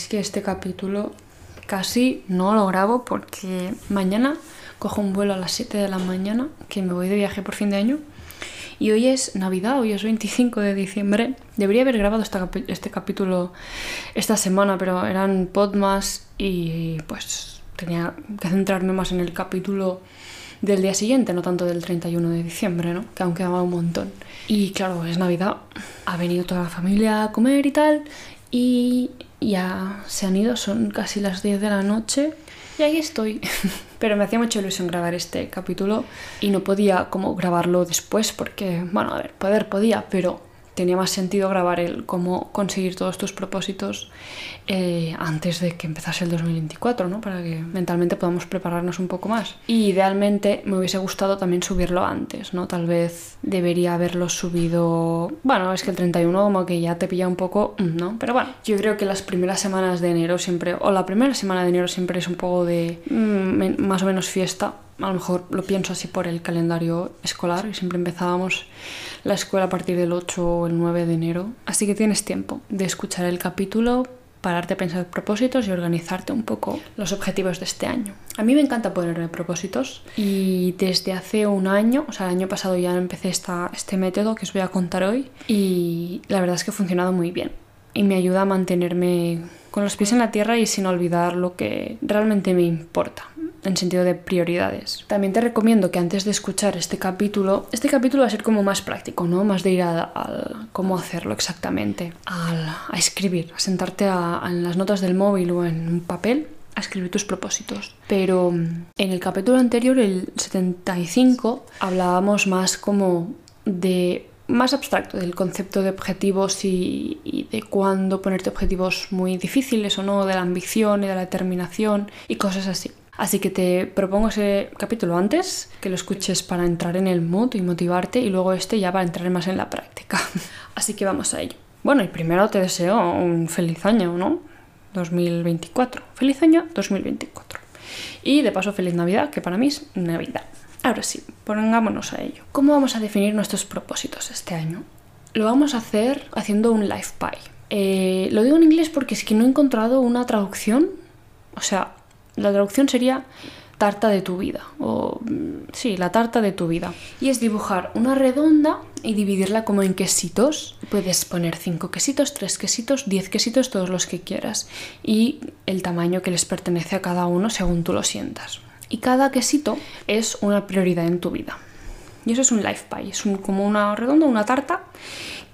es que este capítulo casi no lo grabo porque mañana cojo un vuelo a las 7 de la mañana, que me voy de viaje por fin de año. Y hoy es Navidad, hoy es 25 de diciembre. Debería haber grabado este capítulo esta semana, pero eran podmas y pues tenía que centrarme más en el capítulo del día siguiente, no tanto del 31 de diciembre, ¿no? Que aún quedaba un montón. Y claro, es Navidad, ha venido toda la familia a comer y tal, y ya se han ido, son casi las 10 de la noche, y ahí estoy. Pero me hacía mucha ilusión grabar este capítulo y no podía como grabarlo después porque, bueno, a ver, poder podía, pero tenía más sentido grabar el cómo conseguir todos tus propósitos eh, antes de que empezase el 2024, ¿no? Para que mentalmente podamos prepararnos un poco más. Y idealmente me hubiese gustado también subirlo antes, ¿no? Tal vez debería haberlo subido... Bueno, es que el 31 como que ya te pilla un poco, mm, ¿no? Pero bueno, yo creo que las primeras semanas de enero siempre, o la primera semana de enero siempre es un poco de mm, más o menos fiesta a lo mejor lo pienso así por el calendario escolar y siempre empezábamos la escuela a partir del 8 o el 9 de enero. Así que tienes tiempo de escuchar el capítulo, pararte a pensar propósitos y organizarte un poco los objetivos de este año. A mí me encanta ponerme propósitos y desde hace un año, o sea, el año pasado ya empecé esta, este método que os voy a contar hoy y la verdad es que ha funcionado muy bien y me ayuda a mantenerme con los pies en la tierra y sin olvidar lo que realmente me importa en sentido de prioridades. También te recomiendo que antes de escuchar este capítulo, este capítulo va a ser como más práctico, ¿no? Más de ir a, cómo hacerlo exactamente, a escribir, a sentarte en las notas del móvil o en un papel a escribir tus propósitos. Pero mm, en el capítulo anterior, el 75, hablábamos más como de más abstracto del concepto de objetivos y, y, de cuándo ponerte objetivos muy difíciles o no, de la ambición y de la determinación y cosas así. Así que te propongo ese capítulo antes, que lo escuches para entrar en el mood y motivarte, y luego este ya para entrar más en la práctica. Así que vamos a ello. Bueno, y primero te deseo un feliz año, ¿no? 2024. Feliz año 2024. Y de paso, feliz Navidad, que para mí es Navidad. Ahora sí, pongámonos a ello. ¿Cómo vamos a definir nuestros propósitos este año? Lo vamos a hacer haciendo un life pie. Eh, lo digo en inglés porque es que no he encontrado una traducción. O sea, la traducción sería tarta de tu vida, o sí, la tarta de tu vida. Y es dibujar una redonda y dividirla como en quesitos. Puedes poner 5 quesitos, 3 quesitos, 10 quesitos, todos los que quieras. Y el tamaño que les pertenece a cada uno según tú lo sientas. Y cada quesito es una prioridad en tu vida. Y eso es un life pie, es como una redonda, una tarta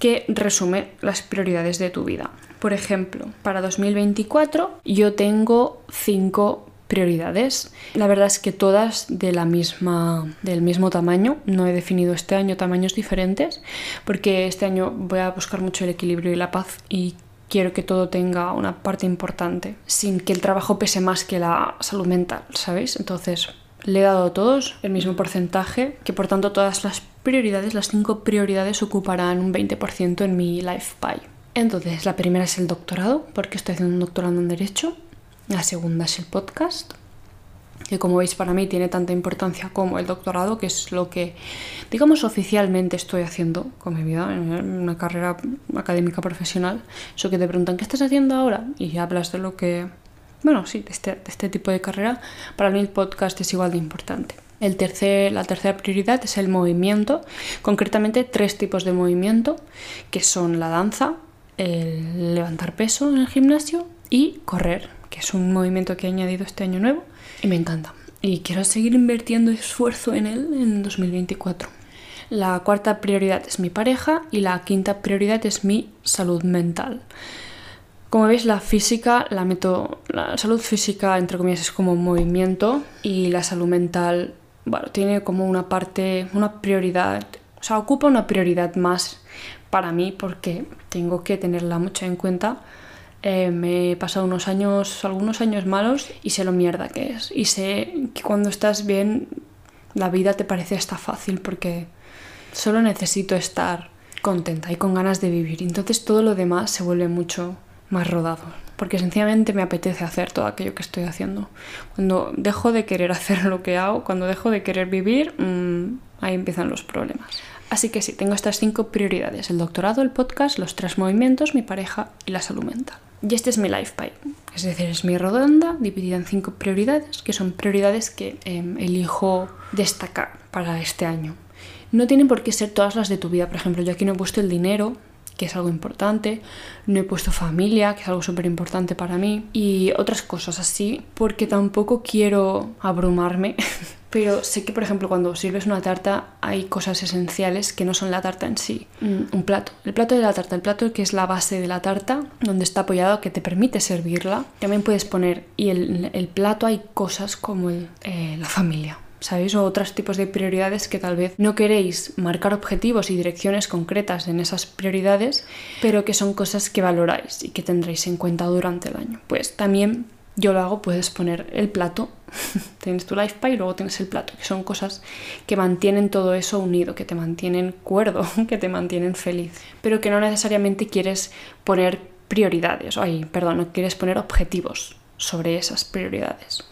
que resume las prioridades de tu vida. Por ejemplo, para 2024 yo tengo 5 prioridades. La verdad es que todas de la misma, del mismo tamaño. No he definido este año tamaños diferentes porque este año voy a buscar mucho el equilibrio y la paz y quiero que todo tenga una parte importante sin que el trabajo pese más que la salud mental, ¿sabéis? Entonces le he dado a todos el mismo porcentaje, que por tanto todas las prioridades, las cinco prioridades ocuparán un 20% en mi life pie. Entonces, la primera es el doctorado, porque estoy haciendo un doctorado en Derecho. La segunda es el podcast, que como veis para mí tiene tanta importancia como el doctorado, que es lo que, digamos, oficialmente estoy haciendo con mi vida, en una carrera académica profesional. Eso que te preguntan, ¿qué estás haciendo ahora? Y hablas de lo que, bueno, sí, de este, este tipo de carrera. Para mí el podcast es igual de importante. El tercer, la tercera prioridad es el movimiento, concretamente tres tipos de movimiento, que son la danza, el levantar peso en el gimnasio y correr que es un movimiento que he añadido este año nuevo y me encanta. Y quiero seguir invirtiendo esfuerzo en él en 2024. La cuarta prioridad es mi pareja y la quinta prioridad es mi salud mental. Como veis, la física, la meto, la salud física, entre comillas, es como movimiento y la salud mental, bueno, tiene como una parte, una prioridad, o sea, ocupa una prioridad más para mí porque tengo que tenerla mucho en cuenta eh, me he pasado unos años, algunos años malos y sé lo mierda que es. Y sé que cuando estás bien, la vida te parece hasta fácil porque solo necesito estar contenta y con ganas de vivir. Entonces todo lo demás se vuelve mucho más rodado. Porque sencillamente me apetece hacer todo aquello que estoy haciendo. Cuando dejo de querer hacer lo que hago, cuando dejo de querer vivir, mm, ahí empiezan los problemas. Así que sí, tengo estas cinco prioridades. El doctorado, el podcast, los tres movimientos, mi pareja y la salud mental. Y este es mi life pie, es decir, es mi redonda dividida en cinco prioridades, que son prioridades que em, elijo destacar para este año. No tienen por qué ser todas las de tu vida, por ejemplo, yo aquí no he puesto el dinero, que es algo importante, no he puesto familia, que es algo súper importante para mí, y otras cosas así, porque tampoco quiero abrumarme, pero sé que, por ejemplo, cuando sirves una tarta hay cosas esenciales que no son la tarta en sí, mm, un plato, el plato de la tarta, el plato que es la base de la tarta, donde está apoyado, que te permite servirla, también puedes poner, y el, el plato hay cosas como el, eh, la familia, ¿sabéis? O otros tipos de prioridades que tal vez no queréis marcar objetivos y direcciones concretas en esas prioridades, pero que son cosas que valoráis y que tendréis en cuenta durante el año. Pues también yo lo hago, puedes poner el plato, tienes tu life pie y luego tienes el plato, que son cosas que mantienen todo eso unido, que te mantienen cuerdo, que te mantienen feliz, pero que no necesariamente quieres poner prioridades, ay, perdón, no quieres poner objetivos sobre esas prioridades.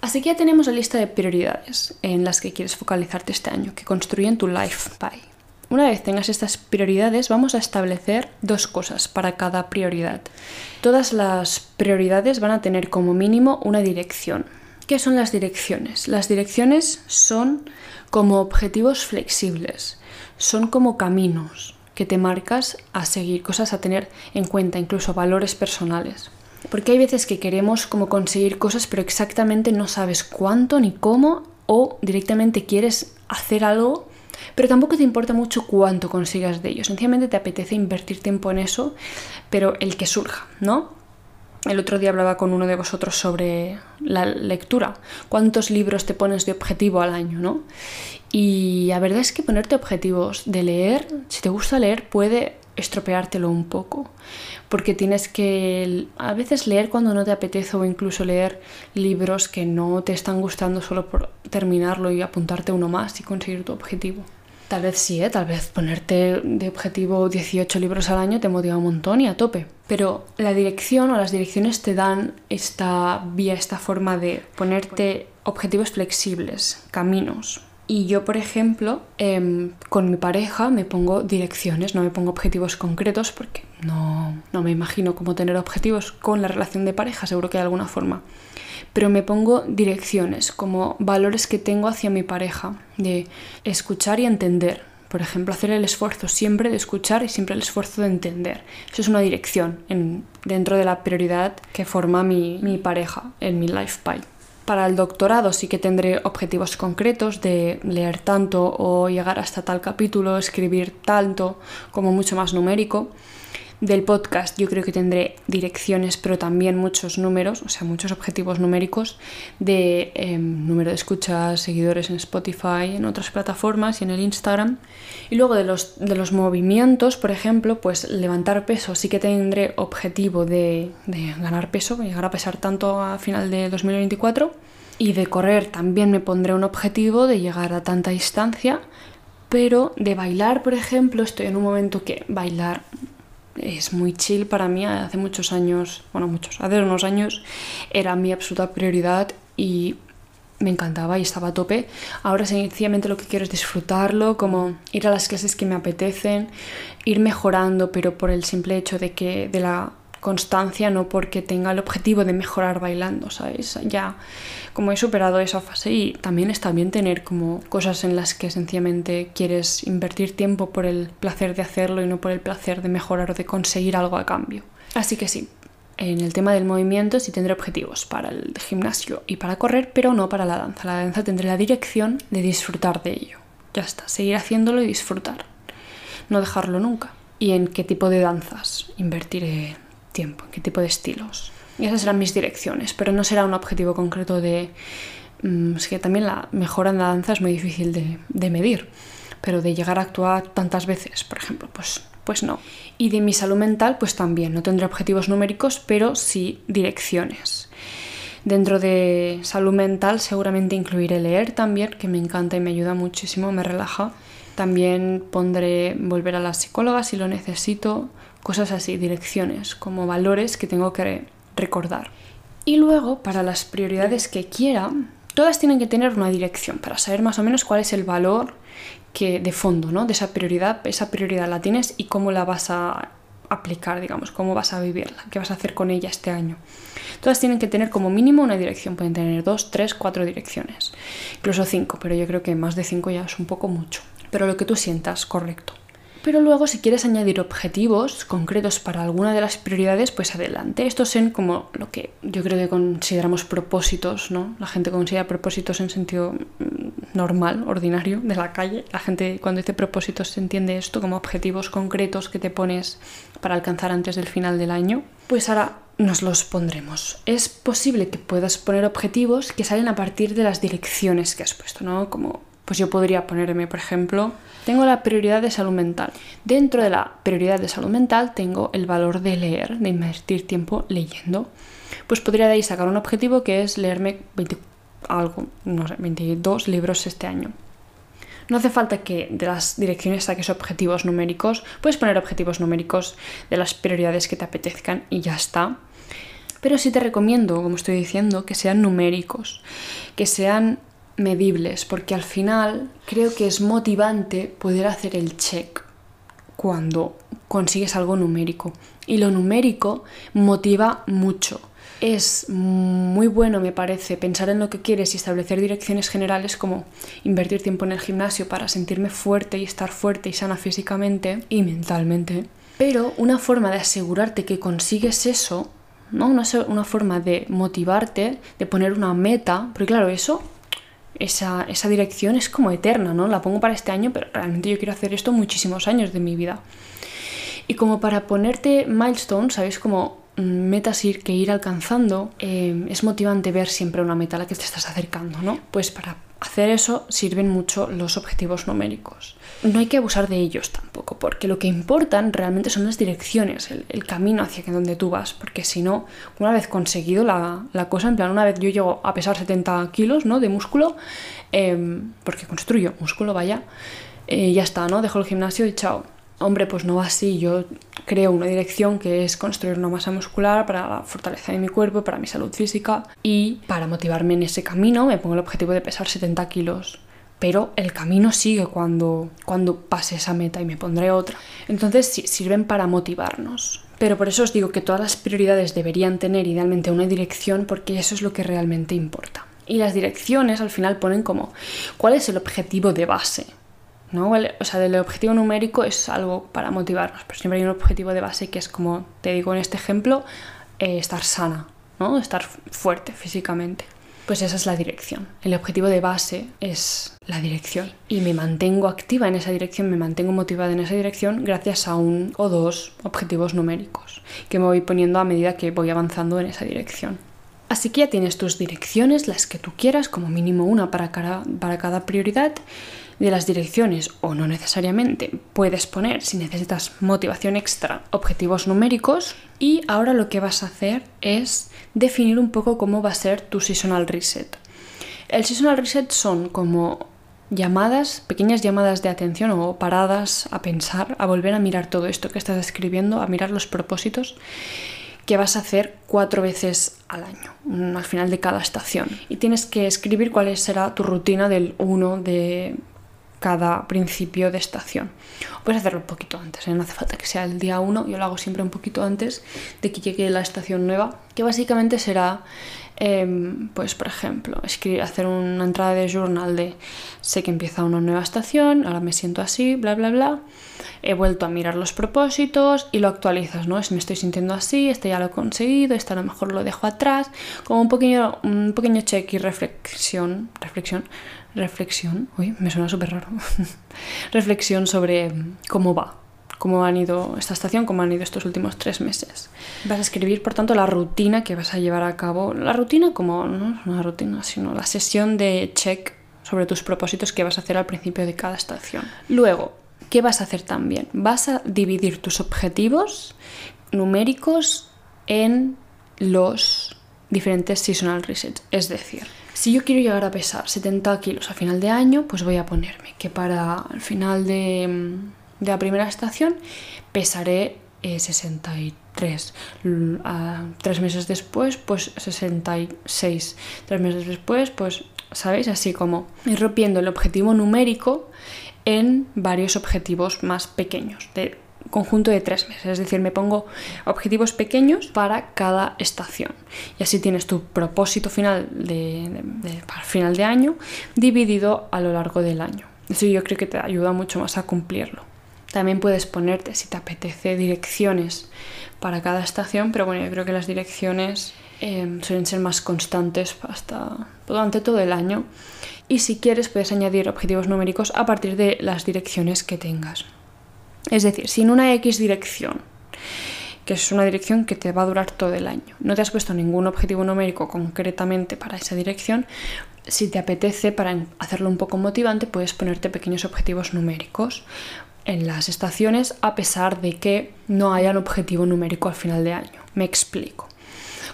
Así que ya tenemos la lista de prioridades en las que quieres focalizarte este año, que construyen tu life pie. Una vez tengas estas prioridades, vamos a establecer dos cosas para cada prioridad. Todas las prioridades van a tener como mínimo una dirección. ¿Qué son las direcciones? Las direcciones son como objetivos flexibles, son como caminos que te marcas a seguir, cosas a tener en cuenta, incluso valores personales. Porque hay veces que queremos como conseguir cosas, pero exactamente no sabes cuánto ni cómo, o directamente quieres hacer algo, pero tampoco te importa mucho cuánto consigas de ello. Sencillamente te apetece invertir tiempo en eso, pero el que surja, ¿no? El otro día hablaba con uno de vosotros sobre la lectura. ¿Cuántos libros te pones de objetivo al año, no? Y la verdad es que ponerte objetivos de leer, si te gusta leer, puede estropeártelo un poco, porque tienes que a veces leer cuando no te apetece o incluso leer libros que no te están gustando solo por terminarlo y apuntarte uno más y conseguir tu objetivo. Tal vez sí, ¿eh? tal vez ponerte de objetivo 18 libros al año te motiva un montón y a tope. Pero la dirección o las direcciones te dan esta vía, esta forma de ponerte objetivos flexibles, caminos, y yo, por ejemplo, em, con mi pareja me pongo direcciones, no me pongo objetivos concretos porque no, no me imagino cómo tener objetivos con la relación de pareja, seguro que de alguna forma. Pero me pongo direcciones, como valores que tengo hacia mi pareja, de escuchar y entender. Por ejemplo, hacer el esfuerzo siempre de escuchar y siempre el esfuerzo de entender. Eso es una dirección en, dentro de la prioridad que forma mi, mi pareja en mi life pie. Para el doctorado sí que tendré objetivos concretos de leer tanto o llegar hasta tal capítulo, escribir tanto, como mucho más numérico. Del podcast yo creo que tendré direcciones, pero también muchos números, o sea, muchos objetivos numéricos de em, número de escuchas, seguidores en Spotify, en otras plataformas y en el Instagram. Y luego de los, de los movimientos, por ejemplo, pues levantar peso sí que tendré objetivo de, de ganar peso, llegar a pesar tanto a final de 2024. Y de correr también me pondré un objetivo de llegar a tanta distancia. Pero de bailar, por ejemplo, estoy en un momento que bailar es muy chill para mí. Hace muchos años, bueno, muchos, hace unos años era mi absoluta prioridad y me encantaba y estaba a tope. Ahora sencillamente lo que quiero es disfrutarlo, como ir a las clases que me apetecen, ir mejorando, pero por el simple hecho de que de la constancia, no porque tenga el objetivo de mejorar bailando, ¿sabes? Ya como he superado esa fase y también está bien tener como cosas en las que sencillamente quieres invertir tiempo por el placer de hacerlo y no por el placer de mejorar o de conseguir algo a cambio. Así que sí, en el tema del movimiento sí tendré objetivos para el gimnasio y para correr, pero no para la danza. La danza tendré la dirección de disfrutar de ello. Ya está, seguir haciéndolo y disfrutar. No dejarlo nunca. ¿Y en qué tipo de danzas invertiré qué tipo de estilos? Y esas serán mis direcciones, pero no será un objetivo concreto de... Mm, que también la mejora en la danza es muy difícil de, de medir, pero de llegar a actuar tantas veces, por ejemplo, pues pues no. Y de mi salud mental, pues también, no tendré objetivos numéricos, pero sí direcciones. Dentro de salud mental seguramente incluiré leer también, que me encanta y me ayuda muchísimo, me relaja. También pondré volver a la psicóloga si lo necesito, cosas así, direcciones, como valores que tengo que recordar. Y luego, para las prioridades que quiera, todas tienen que tener una dirección para saber más o menos cuál es el valor que de fondo, ¿no? De esa prioridad, esa prioridad la tienes y cómo la vas a aplicar, digamos, cómo vas a vivirla, qué vas a hacer con ella este año. Todas tienen que tener como mínimo una dirección, pueden tener dos, tres, cuatro direcciones, incluso cinco, pero yo creo que más de cinco ya es un poco mucho. Pero lo que tú sientas, correcto. Pero luego si quieres añadir objetivos concretos para alguna de las prioridades, pues adelante. Estos son como lo que yo creo que consideramos propósitos, ¿no? La gente considera propósitos en sentido mm, normal, ordinario, de la calle. La gente cuando dice propósitos se entiende esto como objetivos concretos que te pones para alcanzar antes del final del año. Pues ahora nos los pondremos. Es posible que puedas poner objetivos que salen a partir de las direcciones que has puesto, ¿no? Como pues yo podría ponerme, por ejemplo, tengo la prioridad de salud mental. Dentro de la prioridad de salud mental tengo el valor de leer, de invertir tiempo leyendo. Pues podría de ahí sacar un objetivo que es leerme 20, algo, no sé, 22 libros este año. No hace falta que de las direcciones saques objetivos numéricos, puedes poner objetivos numéricos de las prioridades que te apetezcan y ya está. Pero sí te recomiendo, como estoy diciendo, que sean numéricos, que sean medibles, porque al final creo que es motivante poder hacer el check cuando consigues algo numérico. Y lo numérico motiva mucho. Es muy bueno, me parece, pensar en lo que quieres y establecer direcciones generales como invertir tiempo en el gimnasio para sentirme fuerte y estar fuerte y sana físicamente y mentalmente. Pero una forma de asegurarte que consigues eso, ¿no? una, una forma de motivarte, de poner una meta, porque claro, eso esa, esa, dirección es como eterna, ¿no? La pongo para este año, pero realmente yo quiero hacer esto muchísimos años de mi vida. Y como para ponerte milestones, ¿sabéis? Como mm, metas ir, que ir alcanzando, eh, es motivante ver siempre una meta a la que te estás acercando, ¿no? Pues para hacer eso sirven mucho los objetivos numéricos. No hay que abusar de ellos tampoco, porque lo que importan realmente son las direcciones, el, camino hacia donde tú vas, porque si no, una vez conseguido la, cosa, en plan, una vez yo llego a pesar 70 kilos ¿no? de músculo, em, porque construyo músculo, vaya, eh, ya está, ¿no? Dejo el gimnasio y chao hombre, pues no va así. Yo creo una dirección que es construir una masa muscular para la fortaleza de mi cuerpo, para mi salud física y para motivarme en ese camino me pongo el objetivo de pesar 70 kilos. Pero el camino sigue cuando, cuando pase esa meta y me pondré otra. Entonces sí, sirven para motivarnos. Pero por eso os digo que todas las prioridades deberían tener idealmente una dirección porque eso es lo que realmente importa. Y las direcciones al final ponen como cuál es el objetivo de base ¿no? o sea, el objetivo numérico es algo para motivarnos, pero siempre hay un objetivo de base que es como te digo en este ejemplo, eh, estar sana, ¿no? Estar fuerte físicamente. Pues esa es la dirección. El objetivo de base es la dirección. Y me mantengo activa en esa dirección, me mantengo motivada en esa dirección gracias a un o dos objetivos numéricos que me voy poniendo a medida que voy avanzando en esa dirección. Así que ya tienes tus direcciones, las que tú quieras, como mínimo una para cada, para cada prioridad de las direcciones o no necesariamente puedes poner si necesitas motivación extra objetivos numéricos y ahora lo que vas a hacer es definir un poco cómo va a ser tu seasonal reset. El seasonal reset son como llamadas, pequeñas llamadas de atención o paradas a pensar, a volver a mirar todo esto que estás escribiendo, a mirar los propósitos que vas a hacer cuatro veces al año, al final de cada estación. Y tienes que escribir cuál será tu rutina del 1 de cada principio de estación. puedes hacerlo un poquito antes, ¿eh? no hace falta que sea el día 1, yo lo hago siempre un poquito antes de que llegue la estación nueva, que básicamente será, em, pues por ejemplo, escribir, hacer una entrada de journal de sé que empieza una nueva estación, ahora me siento así, bla, bla, bla, he vuelto a mirar los propósitos y lo actualizas, ¿no? Si me estoy sintiendo así, este ya lo he conseguido, este a lo mejor lo dejo atrás, como un pequeño, un pequeño check y reflexión, reflexión reflexión, uy, me suena súper raro, reflexión sobre cómo va, cómo han ido esta estación, cómo han ido estos últimos tres meses. Vas a escribir, por tanto, la rutina que vas a llevar a cabo, la rutina como, no es una rutina, sino la sesión de check sobre tus propósitos que vas a hacer al principio de cada estación. Luego, ¿qué vas a hacer también? Vas a dividir tus objetivos numéricos en los diferentes seasonal resets, es decir, si yo quiero llegar a pesar 70 kilos a final de año, pues voy a ponerme que para el final de, mm, la primera estación pesaré 63. Eh, tres meses después, pues 66. Tres meses después, pues, ¿sabéis? Así como ir rompiendo el objetivo numérico en varios objetivos más pequeños, de conjunto de tres meses. Es decir, me pongo objetivos pequeños para cada estación. Y así tienes tu propósito final de, para final de año dividido a lo largo del año. Eso yo creo que te ayuda mucho más a cumplirlo. También puedes ponerte, si te apetece, direcciones para cada estación, pero bueno, yo creo que las direcciones eh, suelen ser más constantes hasta durante todo el año. Y si quieres, puedes añadir objetivos numéricos a partir de las direcciones que tengas. Es decir, si en una X dirección, que es una dirección que te va a durar todo el año, no te has puesto ningún objetivo numérico concretamente para esa dirección, si te apetece, para hacerlo un poco motivante, puedes ponerte pequeños objetivos numéricos en las estaciones a pesar de que no haya un objetivo numérico al final de año. Me explico.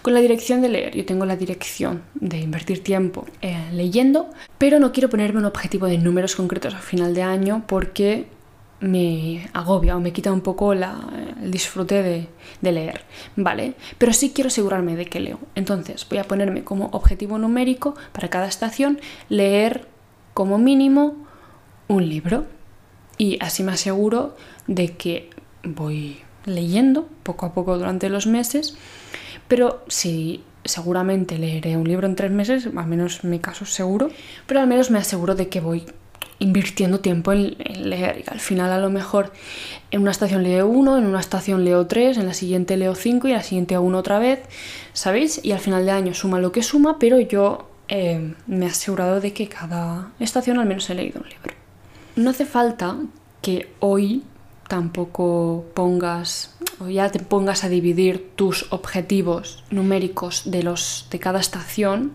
Con la dirección de leer, yo tengo la dirección de invertir tiempo eh, leyendo, pero no quiero ponerme un objetivo de números concretos al final de año porque me agobia o me quita un poco el disfrute de, leer, ¿vale? Pero sí quiero asegurarme de que leo. Entonces voy a ponerme como objetivo numérico para cada estación leer como mínimo un libro y así me aseguro de que voy leyendo poco a poco durante los meses, pero si seguramente leeré un libro en tres meses, al menos en mi caso seguro, pero al menos me aseguro de que voy invirtiendo tiempo en, leer y al final a lo mejor en una estación leo uno, en una estación leo tres, en la siguiente leo cinco y en la siguiente uno otra vez, ¿sabéis? Y al final de año suma lo que suma, pero yo eh, me he asegurado de que cada estación al menos he leído un libro. No hace falta que hoy tampoco pongas o ya te pongas a dividir tus objetivos numéricos de los de cada estación,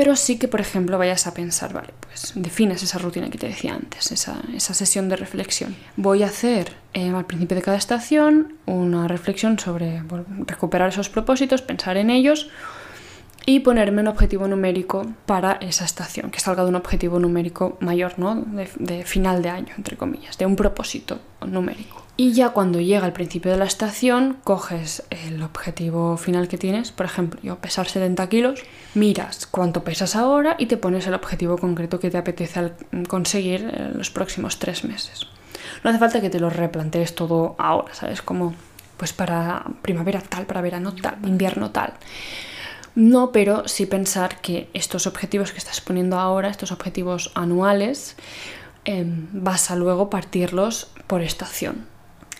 pero sí que por ejemplo vayas a pensar, vale, pues defines esa rutina que te decía antes, esa, sesión de reflexión. Voy a hacer eh, al principio de cada estación una reflexión sobre recuperar esos propósitos, pensar en ellos y ponerme un objetivo numérico para esa estación, que salga de un objetivo numérico mayor, ¿no? De, final de año, entre comillas, de un propósito numérico. Y ya cuando llega el principio de la estación, coges el objetivo final que tienes, por ejemplo, yo pesar 70 kilos, miras cuánto pesas ahora y te pones el objetivo concreto que te apetece conseguir en los próximos tres meses. No hace falta que te lo replantees todo ahora, ¿sabes? Como pues para primavera tal, para verano tal, invierno tal. No, pero sí pensar que estos objetivos que estás poniendo ahora, estos objetivos anuales, em, vas a luego partirlos por estación.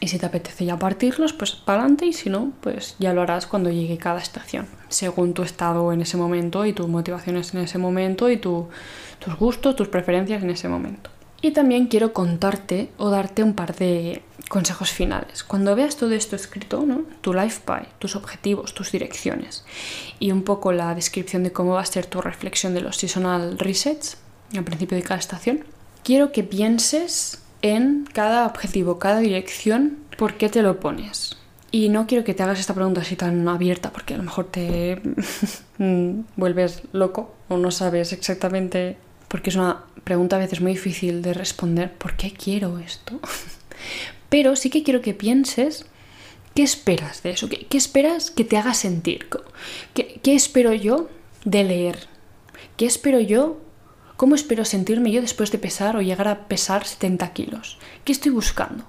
Y si te apetece ya partirlos, pues para adelante y si no, pues ya lo harás cuando llegue cada estación, según tu estado en ese momento y tus motivaciones en ese momento y tus gustos, tus preferencias en ese momento. Y también quiero contarte o darte un par de consejos finales. Cuando veas todo esto escrito, ¿no? tu life pie, tus objetivos, tus direcciones y un poco la descripción de cómo va a ser tu reflexión de los seasonal resets al principio de cada estación, quiero que pienses en cada objetivo, cada dirección, por qué te lo pones. Y no quiero que te hagas esta pregunta así tan abierta porque a lo mejor te vuelves loco o no sabes exactamente porque es una pregunta a veces muy difícil de responder, ¿por qué quiero esto? Pero sí que quiero que pienses qué esperas de eso, qué, esperas que te haga sentir, ¿Qué, espero yo de leer, qué espero yo, cómo espero sentirme yo después de pesar o llegar a pesar 70 kilos, qué estoy buscando.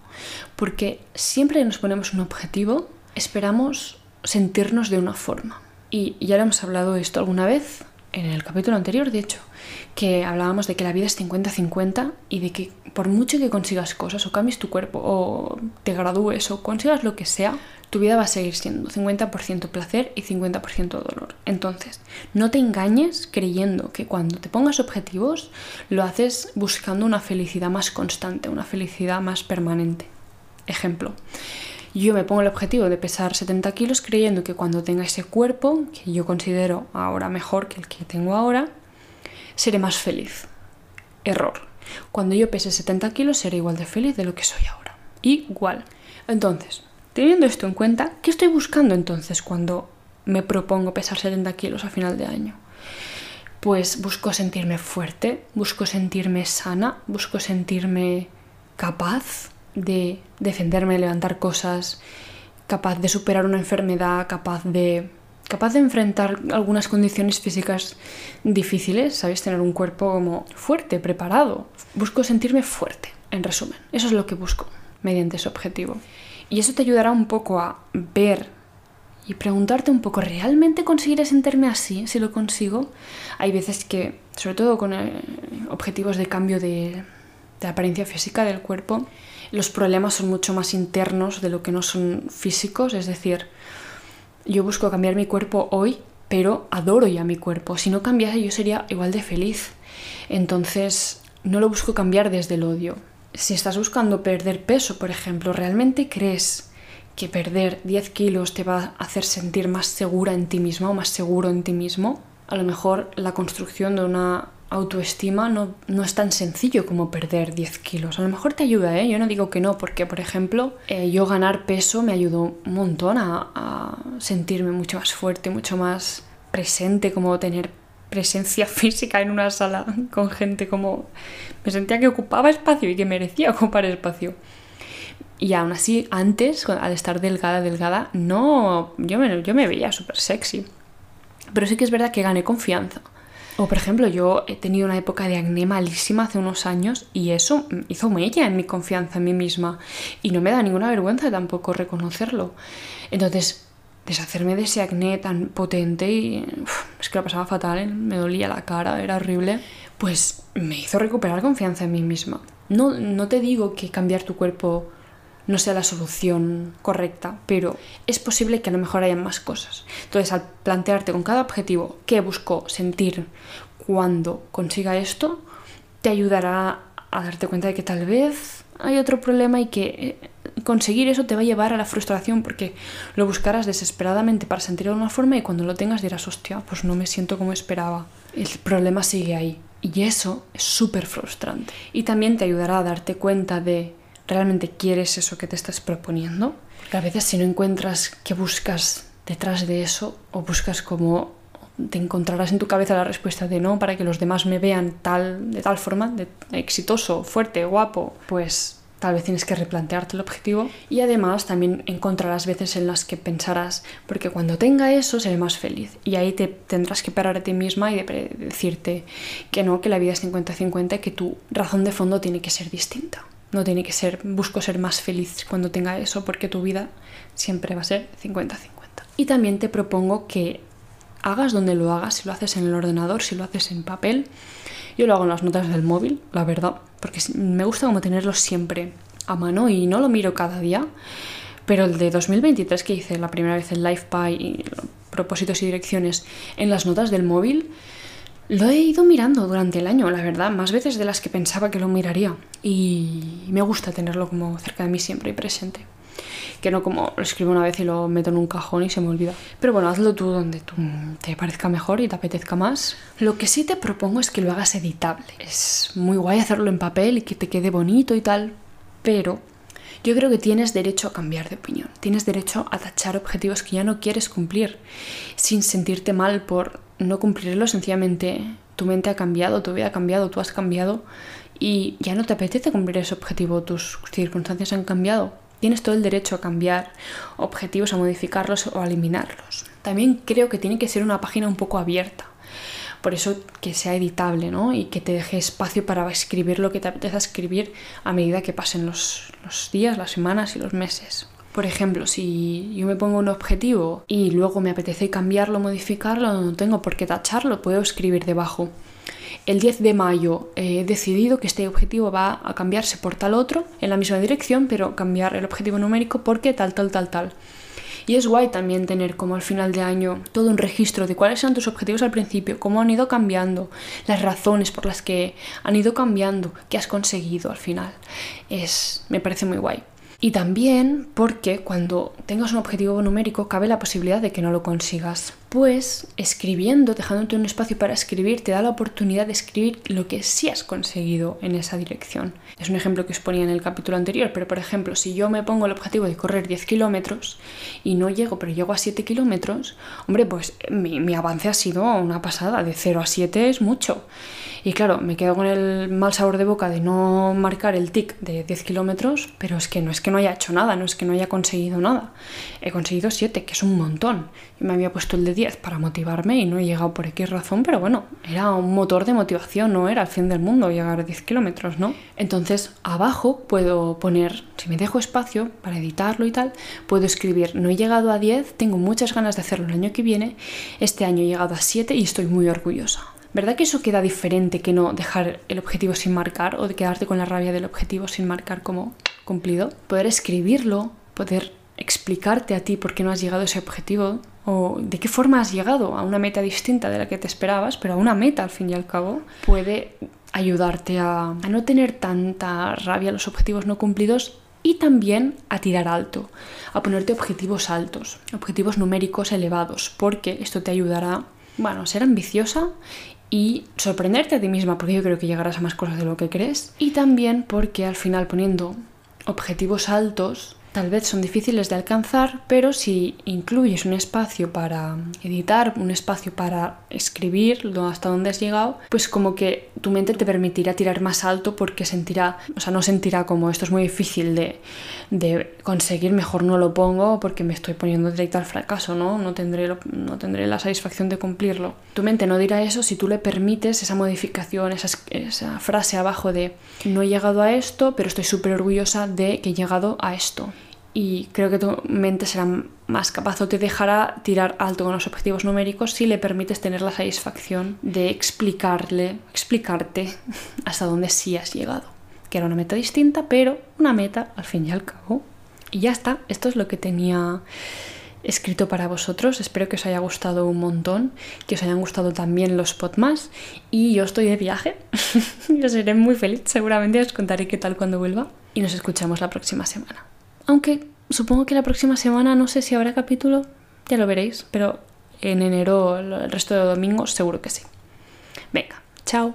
Porque siempre nos ponemos un objetivo, esperamos sentirnos de una forma. Y ya lo hemos hablado de esto alguna vez, en el capítulo anterior, de hecho, que hablábamos de que la vida es 50-50 y de que por mucho que consigas cosas o cambies tu cuerpo o te gradúes o consigas lo que sea, tu vida va a seguir siendo 50% placer y 50% dolor. Entonces, no te engañes creyendo que cuando te pongas objetivos lo haces buscando una felicidad más constante, una felicidad más permanente. Ejemplo, yo me pongo el objetivo de pesar 70 kilos creyendo que cuando tenga ese cuerpo, que yo considero ahora mejor que el que tengo ahora, seré más feliz. Error. Cuando yo pese 70 kilos seré igual de feliz de lo que soy ahora. Igual. Entonces, teniendo esto en cuenta, ¿qué estoy buscando entonces cuando me propongo pesar 70 kilos a final de año? Pues busco sentirme fuerte, busco sentirme sana, busco sentirme capaz de defenderme, levantar cosas, capaz de superar una enfermedad, capaz de capaz de enfrentar algunas condiciones físicas difíciles, ¿sabéis? Tener un cuerpo como fuerte, preparado. Busco sentirme fuerte, en resumen. Eso es lo que busco mediante ese objetivo. Y eso te ayudará un poco a ver y preguntarte un poco, ¿realmente conseguiré sentirme así si lo consigo? Hay veces que, sobre todo con eh, objetivos de cambio de, de apariencia física del cuerpo, los problemas son mucho más internos de lo que no son físicos, es decir, yo busco cambiar mi cuerpo hoy, pero adoro ya mi cuerpo. Si no cambiase yo sería igual de feliz. Entonces, no lo busco cambiar desde el odio. Si estás buscando perder peso, por ejemplo, ¿realmente crees que perder 10 kilos te va a hacer sentir más segura en ti misma o más seguro en ti mismo? A lo mejor la construcción de una autoestima no, no, es tan sencillo como perder 10 kilos. A lo mejor te ayuda, ¿eh? Yo no digo que no, porque, por ejemplo, eh, yo ganar peso me ayudó un montón a, sentirme mucho más fuerte, mucho más presente, como tener presencia física en una sala con gente como... Me sentía que ocupaba espacio y que merecía ocupar espacio. Y aún así, antes, al estar delgada, delgada, no... Yo me, yo me veía súper sexy. Pero sí que es verdad que gané confianza o por ejemplo, yo he tenido una época de acné malísima hace unos años y eso hizo mella en mi confianza en mí misma. Y no me da ninguna vergüenza tampoco reconocerlo. Entonces, deshacerme de ese acné tan potente y es que lo pasaba fatal, ¿eh? me dolía la cara, era horrible, pues me hizo recuperar confianza en mí misma. No, no te digo que cambiar tu cuerpo no sea la solución correcta, pero es posible que a lo mejor haya más cosas. Entonces, al plantearte con cada objetivo qué busco sentir cuando consiga esto, te ayudará a darte cuenta de que tal vez hay otro problema y que eh, conseguir eso te va a llevar a la frustración porque lo buscarás desesperadamente para sentirlo de una forma y cuando lo tengas dirás, hostia, pues no me siento como esperaba. El problema sigue ahí. Y eso es súper frustrante. Y también te ayudará a darte cuenta de realmente quieres eso que te estás proponiendo. Porque a veces si no encuentras qué buscas detrás de eso o buscas como te encontrarás en tu cabeza la respuesta de no para que los demás me vean tal de tal forma, exitoso, fuerte, guapo, pues tal vez tienes que replantearte el objetivo y además también encontrarás veces en las que pensarás porque cuando tenga eso seré más feliz y ahí te tendrás que parar a ti misma y de decirte que no, que la vida es 50-50 y que tu razón de fondo tiene que ser distinta. No tiene que ser, busco ser más feliz cuando tenga eso, porque tu vida siempre va a ser 50-50. Y también te propongo que hagas donde lo hagas, si lo haces en el ordenador, si lo haces en papel. Yo lo hago en las notas del móvil, la verdad, porque me gusta como tenerlo siempre a mano y no lo miro cada día. Pero el de 2023 que hice la primera vez en LifePy y propósitos y direcciones en las notas del móvil, lo he ido mirando durante el año, la verdad, más veces de las que pensaba que lo miraría. Y me gusta tenerlo como cerca de mí siempre y presente. Que no como lo escribo una vez y lo meto en un cajón y se me olvida. Pero bueno, hazlo tú donde tú te parezca mejor y te apetezca más. Lo que sí te propongo es que lo hagas editable. Es muy guay hacerlo en papel y que te quede bonito y tal, pero yo creo que tienes derecho a cambiar de opinión. Tienes derecho a tachar objetivos que ya no quieres cumplir sin sentirte mal por no cumplirlo, sencillamente tu mente ha cambiado, tu vida ha cambiado, tú has cambiado y ya no te apetece cumplir ese objetivo, tus circunstancias han cambiado. Tienes todo el derecho a cambiar objetivos, a modificarlos o a eliminarlos. También creo que tiene que ser una página un poco abierta. Por eso que sea editable, ¿no? Y que te deje espacio para escribir lo que te apetece escribir a medida que pasen los, los días, las semanas y los meses. Por ejemplo, si yo me pongo un objetivo y luego me apetece cambiarlo, modificarlo, no tengo por qué tacharlo, puedo escribir debajo. El 10 de mayo he decidido que este objetivo va a cambiarse por tal otro en la misma dirección, pero cambiar el objetivo numérico porque tal, tal, tal, tal. Y es guay también tener como al final de año todo un registro de cuáles eran tus objetivos al principio, cómo han ido cambiando, las razones por las que han ido cambiando, qué has conseguido al final. Es, me parece muy guay. Y también porque cuando tengas un objetivo numérico cabe la posibilidad de que no lo consigas. Pues escribiendo, dejándote un espacio para escribir, te da la oportunidad de escribir lo que sí has conseguido en esa dirección. Es un ejemplo que os ponía en el capítulo anterior, pero por ejemplo, si yo me pongo el objetivo de correr 10 kilómetros y no llego, pero llego a 7 kilómetros, hombre, pues mi, avance ha sido una pasada, de 0 a 7 es mucho. Y claro, me quedo con el mal sabor de boca de no marcar el tic de 10 kilómetros, pero es que no es que no haya hecho nada, no es que no haya conseguido nada. He conseguido 7, que es un montón. Me había puesto el de 10 para motivarme y no he llegado por X razón, pero bueno, era un motor de motivación, no era el fin del mundo llegar a 10 kilómetros, ¿no? Entonces, abajo puedo poner, si me dejo espacio para editarlo y tal, puedo escribir, no he llegado a 10, tengo muchas ganas de hacerlo el año que viene, este año he llegado a 7 y estoy muy orgullosa. ¿Verdad que eso queda diferente que no dejar el objetivo sin marcar o de quedarte con la rabia del objetivo sin marcar como cumplido? Poder escribirlo, poder explicarte a ti por qué no has llegado a ese objetivo o de qué forma has llegado a una meta distinta de la que te esperabas, pero a una meta al fin y al cabo, puede ayudarte a, a no tener tanta rabia a los objetivos no cumplidos y también a tirar alto, a ponerte objetivos altos, objetivos numéricos elevados, porque esto te ayudará, bueno, a ser ambiciosa y sorprenderte a ti misma, porque yo creo que llegarás a más cosas de lo que crees, y también porque al final poniendo objetivos altos tal vez son difíciles de alcanzar, pero si incluyes un espacio para editar, un espacio para escribir hasta donde has llegado, pues como que tu mente te permitirá tirar más alto porque sentirá, o sea, no sentirá como esto es muy difícil de, conseguir, mejor no lo pongo porque me estoy poniendo directo al fracaso, ¿no? No tendré, no tendré la satisfacción de cumplirlo. Tu mente no dirá eso si tú le permites esa modificación, esa, esa frase abajo de no he llegado a esto, pero estoy súper orgullosa de que he llegado a esto y creo que tu mente será más capaz o te dejará tirar alto con los objetivos numéricos si le permites tener la satisfacción de explicarle, explicarte hasta dónde sí has llegado. Que era una meta distinta, pero una meta al fin y al cabo. Y ya está, esto es lo que tenía escrito para vosotros. Espero que os haya gustado un montón, que os hayan gustado también los más Y yo estoy de viaje. yo seré muy feliz, seguramente os contaré qué tal cuando vuelva. Y nos escuchamos la próxima semana. Aunque supongo que la próxima semana no sé si habrá capítulo, ya lo veréis, pero en enero, el resto de domingos, seguro que sí. Venga, chao.